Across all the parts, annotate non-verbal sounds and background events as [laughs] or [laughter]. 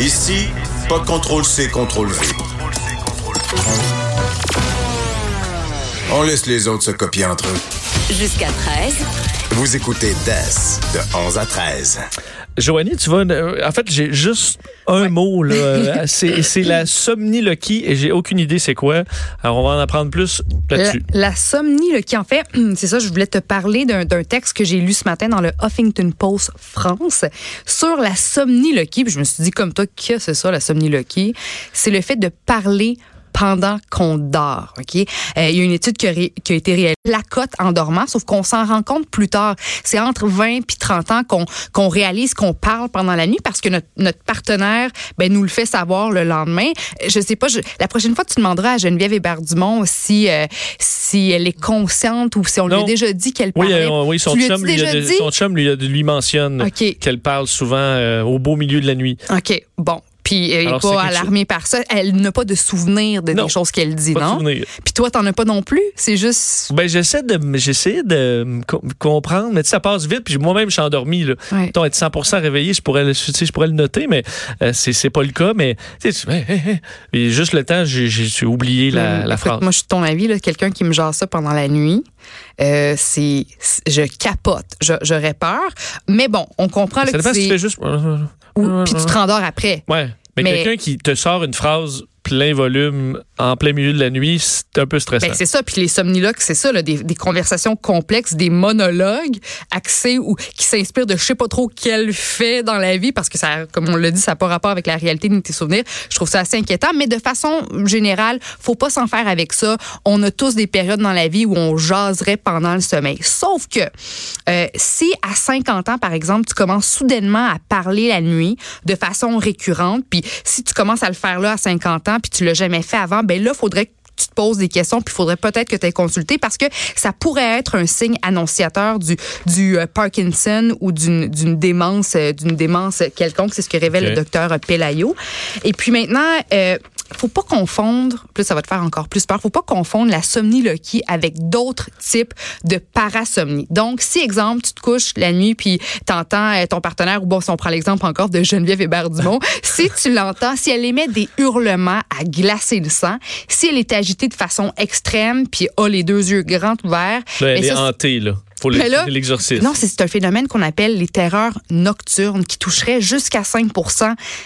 Ici, pas de contrôle C, contrôle V. On laisse les autres se copier entre eux. Jusqu'à 13. Vous écoutez DES de 11 à 13. Joanie, tu vas. En fait, j'ai juste un mot. là. [laughs] c'est, c'est la somniloquie et j'ai aucune idée c'est quoi. Alors, on va en apprendre plus là-dessus. La, la somniloquie, en fait, [clears throat] c'est ça, je voulais te parler d'un, d'un texte que j'ai lu ce matin dans le Huffington Post France sur la somniloquie. Puis je me suis dit, comme toi, que c'est ça, la somniloquie? C'est le fait de parler pendant qu'on dort. Ok, euh, il y a une étude qui a, ré- qui a été réalisée la cote en dormant, sauf qu'on s'en rend compte plus tard. C'est entre 20 puis 30 ans qu'on qu'on réalise qu'on parle pendant la nuit parce que notre, notre partenaire ben, nous le fait savoir le lendemain. Je sais pas, je- la prochaine fois, tu demanderas à Geneviève Hébert-Dumont si, euh, si elle est consciente ou si on lui a déjà dit qu'elle Oui, parlait. euh, oui, son chum, lui, a- déjà dit? son chum lui, lui mentionne qu'elle parle souvent euh, au beau milieu de la nuit. OK, bon. Puis elle n'est Alors, c'est pas alarmée par ça. Elle n'a pas de souvenir de Non. des choses qu'elle dit, Pas de non? souvenir. Puis toi, t'en as pas non plus? C'est juste. Ben, j'essaie de, j'essaie de comprendre, mais tu sais, ça passe vite. Puis moi-même, je suis endormi. Là. Ouais. Être 100% réveillé, je pourrais, le- tu sais, je pourrais le noter, mais euh, c'est, pas le cas. Mais tu sais, tu- hey, hey, hey. Et juste le temps, j'ai, oublié la, la phrase. Moi, je suis de ton avis, là, quelqu'un qui me jase ça pendant la nuit, euh, c'est, je capote, j'aurais peur. Mais bon, on comprend là, ça que dépend si tu fais juste. ou- puis tu te rendors après. Ouais. Mais, Mais- quelqu'un qui te sort une phrase plein volume en plein milieu de la nuit, c'est un peu stressant. Ben, c'est ça. Puis les somniloques, c'est ça, des conversations complexes, des monologues axés ou qui s'inspirent de je sais pas trop quel fait dans la vie, parce que ça, comme on l'a dit, ça n'a pas rapport avec la réalité ni tes souvenirs. Je trouve ça assez inquiétant. Mais de façon générale, faut pas s'en faire avec ça. On a tous des périodes dans la vie où on jaserait pendant le sommeil. Sauf que euh, si à 50 ans, par exemple, tu commences soudainement à parler la nuit de façon récurrente, puis si tu commences à le faire là à 50 ans, puis tu l'as jamais fait avant, ben là, faudrait que tu te poses des questions, puis il faudrait peut-être que tu aies consulté parce que ça pourrait être un signe annonciateur du, du euh, Parkinson ou d'une démence, euh, d'une démence quelconque. C'est ce que révèle le docteur Pelayo. Et puis maintenant, euh, faut pas confondre, plus ça va te faire encore plus peur, faut pas confondre la somniloquie avec d'autres types de parasomnie. Donc, si, exemple, tu te couches la nuit puis t'entends euh, ton partenaire, ou bon, si on prend l'exemple encore de Geneviève Hébert-Dumont, [laughs] si tu l'entends, si elle émet des hurlements à glacer le sang, si elle est agitée de façon extrême puis a les deux yeux grands ouverts, Là, elle est ça, hantée, là. Faut là- l'exorcisme. non, c'est un phénomène qu'on appelle les terreurs nocturnes qui toucherait jusqu'à 5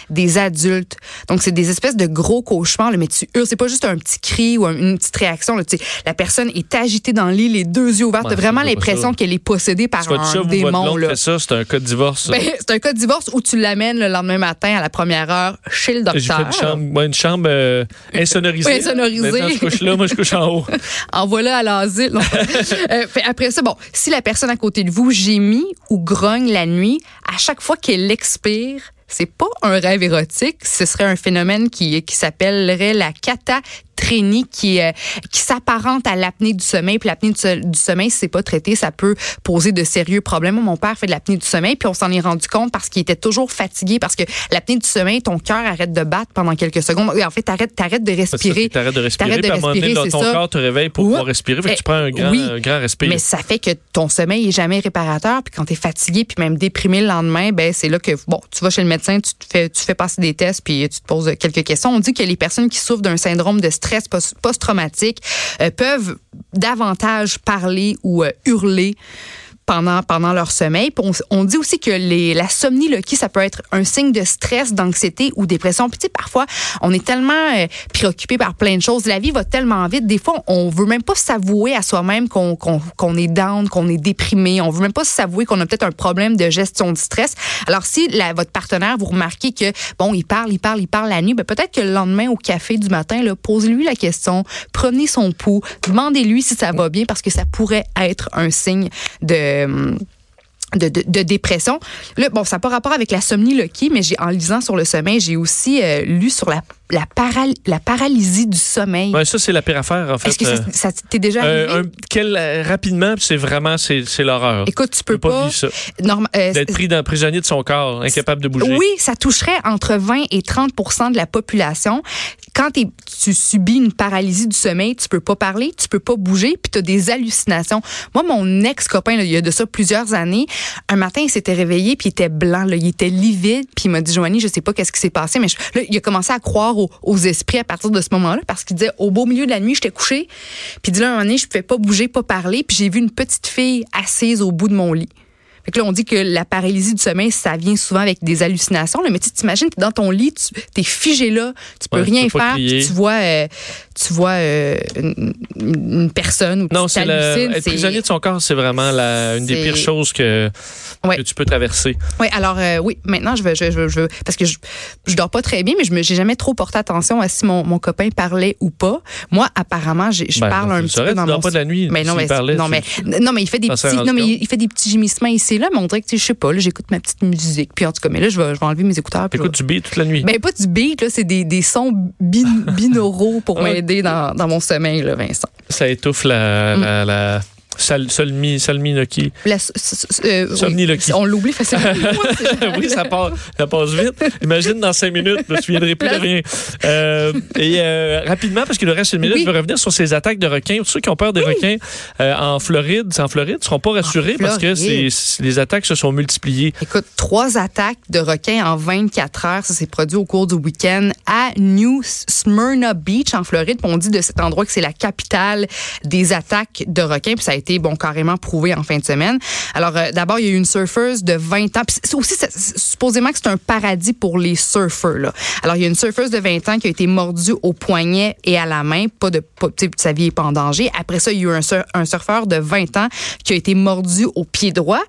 des adultes. Donc, c'est des espèces de gros cauchemars, là, mais tu hurles. C'est pas juste un petit cri ou un- une petite réaction. là. Tu sais, la personne est agitée dans le lit, les deux yeux ouverts. Ouais, T'as vraiment l'impression qu'elle est possédée par ça un démon. Là. ça, c'est un cas de divorce. Ben, [laughs] c'est un cas de divorce où tu l'amènes le lendemain matin à la première heure chez le J'ai fait docteur. une chambre, ouais, une chambre euh, insonorisée. Oui, [laughs] insonorisée. Maintenant, je couche là, moi, je couche en haut. [laughs] Envoie-le à l'asile. Euh, après ça, bon, si la personne à côté de vous gémit ou grogne la nuit, à chaque fois qu'elle expire, c'est pas un rêve érotique, ce serait un phénomène qui, qui s'appellerait la catatrénie, qui, euh, qui s'apparente à l'apnée du sommeil. Puis l'apnée du, so- du sommeil, si c'est pas traité, ça peut poser de sérieux problèmes. Mon père fait de l'apnée du sommeil, puis on s'en est rendu compte parce qu'il était toujours fatigué, parce que l'apnée du sommeil, ton cœur arrête de battre pendant quelques secondes. Oui, En fait, t'arrêtes, de respirer. Tu arrêtes de respirer, T'arrêtes de puis à un moment donné, respirer, ton ça. corps te réveille pour pouvoir respirer. Fait que Eh, tu prends un grand, oui. un grand respire. Mais ça fait que ton sommeil est jamais réparateur. Puis quand tu es fatigué, puis même déprimé le lendemain, ben c'est là que bon, tu vas chez le médecin, tu te fais, tu fais passer des tests, puis tu te poses quelques questions. On dit que les personnes qui souffrent d'un syndrome de stress post- post-traumatique euh, peuvent davantage parler ou euh, hurler pendant, pendant leur sommeil. On, dit aussi que les, la somniloquie, ça peut être un signe de stress, d'anxiété ou dépression. Puis tu sais, parfois, on est tellement euh, préoccupé par plein de choses. La vie va tellement vite. Des fois, on veut même pas s'avouer à soi-même qu'on est down, qu'on est déprimé. On veut même pas s'avouer qu'on a peut-être un problème de gestion du stress. Alors si votre partenaire, vous remarquez que, bon, il parle, il parle, il parle la nuit, ben, peut-être que le lendemain au café du matin, posez-lui la question, prenez son pouls, demandez-lui si ça va bien parce que ça pourrait être un signe de... de, de, de dépression. Là, bon, ça n'a pas rapport avec la somniloquie, mais j'ai en lisant sur le sommeil, j'ai aussi euh, lu sur la, la, paral- la paralysie du sommeil. Ouais, ça, c'est la pire affaire, en fait. Est-ce que ça, Euh, ça t'est déjà arrivé? euh, un- quel, euh, rapidement, c'est vraiment, c'est l'horreur. Écoute, tu peux pas pas. euh, D'être pris dans, prisonnier de son corps, incapable de bouger. Oui, ça toucherait entre 20 et 30% de la population. Quand tu subis une paralysie du sommeil, tu peux pas parler, tu peux pas bouger, puis tu as des hallucinations. Moi, mon ex-copain, il y a de ça plusieurs années, un matin, il s'était réveillé, puis il était blanc, là, il était livide, puis il m'a dit, Joanie, je sais pas qu'est-ce qui s'est passé, mais je- là, il a commencé à croire aux, aux esprits à partir de ce moment-là, parce qu'il disait, au beau milieu de la nuit, j'étais couché, puis là, un moment donné, je pouvais pas bouger, pas parler, puis j'ai vu une petite fille assise au bout de mon lit. Fait que là, on dit que la paralysie du sommeil, ça vient souvent avec des hallucinations. Là, mais tu t'imagines, t'es dans ton lit, tu es figé là, tu peux Ouais, tu rien peux faire, crier. tu vois, euh, tu vois euh, une, une personne ou Non, tu c'est le, t'hallucines. être c'est- prisonnier de son corps, c'est vraiment la, une des c'est- pires choses que, Ouais. que tu peux traverser. Oui, alors euh, oui, maintenant je veux, je, veux- je veux- parce que je, je dors pas très bien, mais je me j'ai jamais trop porté attention à si mon, mon copain parlait ou pas. Moi, apparemment, je Ben, parle un petit peu dans tu dors mon pas de la nuit. Mais non, mais, parlait, non, mais non, mais il fait des petits, non, mais il, fait des petits gémissements ici et là, mais on dirait que tu sais, je sais pas, là, j'écoute ma petite musique, puis en tout cas, mais là, je vais, je vais enlever mes écouteurs. Écoute du beat toute la nuit. ben, pas du beat, là, c'est des, des sons bin- [laughs] binauraux pour Ah. Dans, dans mon sommeil, là, Vincent. Ça étouffe la, Mm. la, la sal, solmi, salminoki. La- s- s- s- euh, oui. On l'oublie facilement. [laughs] oui, ça part, ça passe vite. Imagine dans cinq minutes, je me souviendrai plus de rien. Euh, et euh, rapidement, parce qu'il nous reste une minute, Oui. je veux revenir sur ces attaques de requins. Tous ceux qui ont peur des requins euh, en Floride, c'est en Floride, ne seront pas rassurés parce que Floride. les attaques se sont multipliées. Écoute, trois attaques de requins en 24 heures. Ça s'est produit au cours du week-end à New Smyrna Beach, en Floride. On dit de cet endroit que c'est la capitale des attaques de requins. Puis ça a été, bon, carrément prouvé en fin de semaine. Alors, euh, d'abord, il y a eu une surfeuse de 20 ans. C'est aussi, supposément que c'est un paradis pour les surfeurs. Alors, il y a une surfeuse de 20 ans qui a été mordue au poignet et à la main. Pas de, pas, sa vie est pas en danger. Après ça, il y a eu un, sur- un surfeur de 20 ans qui a été mordu au pied droit.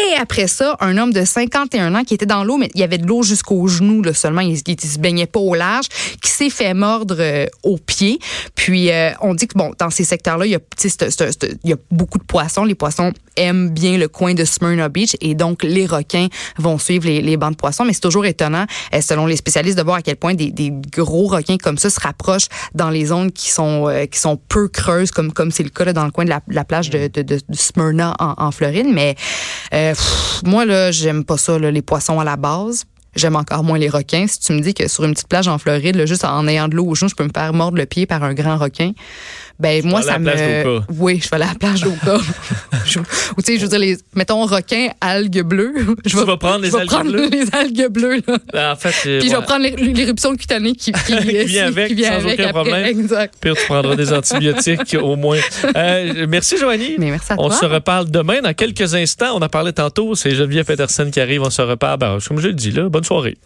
Et après ça, un homme de 51 ans qui était dans l'eau, mais il y avait de l'eau jusqu'aux genoux là, seulement, il, il, se baignait pas au large, qui s'est fait mordre euh, au pied. Puis euh, on dit que bon, dans ces secteurs-là, il y a, il y a beaucoup de poissons. Les poissons aiment bien le coin de Smyrna Beach et donc les requins vont suivre les, les bancs de poissons. Mais c'est toujours étonnant, euh, selon les spécialistes, de voir à quel point des, des gros requins comme ça se rapprochent dans les zones qui sont euh, qui sont peu creuses, comme comme c'est le cas là, dans le coin de la, la plage de Smyrna en, en Floride. Mais moi, là, j'aime pas ça, les poissons à la base. J'aime encore moins les requins. Si tu me dis que sur une petite plage en Floride, juste en ayant de l'eau aux genoux, je peux me faire mordre le pied par un grand requin. Ben, moi, ça me. Oui, je vais aller à la plage d'Oka. [laughs] Je- Ou tu sais, je veux dire, les, mettons requin, algues bleues. [laughs] Je Tu vas prendre les je vais algues prendre bleues? les algues bleues, là. En fait, Puis je vais ouais. prendre l'é- l'éruption cutanée qui, qui, [laughs] Qui vient avec, qui vient sans avec aucun après. problème. Exact. Pire, tu prendras des antibiotiques au moins. Euh, merci, Joanie. Mais merci à On toi. se reparle demain dans quelques instants. On a parlé tantôt. C'est Geneviève Peterson qui arrive. On se reparle. Ben, comme je le dis, là, bonne soirée.